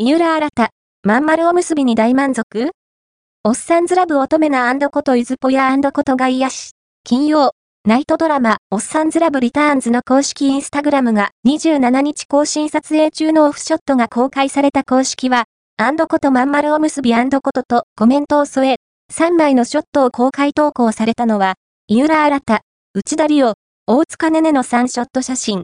井浦新まん丸おむすびに大満足？おっさんずラブ乙女なことゆずぽやことが癒し、金曜、ナイトドラマ、おっさんずラブリターンズの公式インスタグラムが27日更新撮影中のオフショットが公開された公式は、ことまん丸おむすびこととコメントを添え、3枚のショットを公開投稿されたのは、井浦新内田理央、大塚ねねの3ショット写真。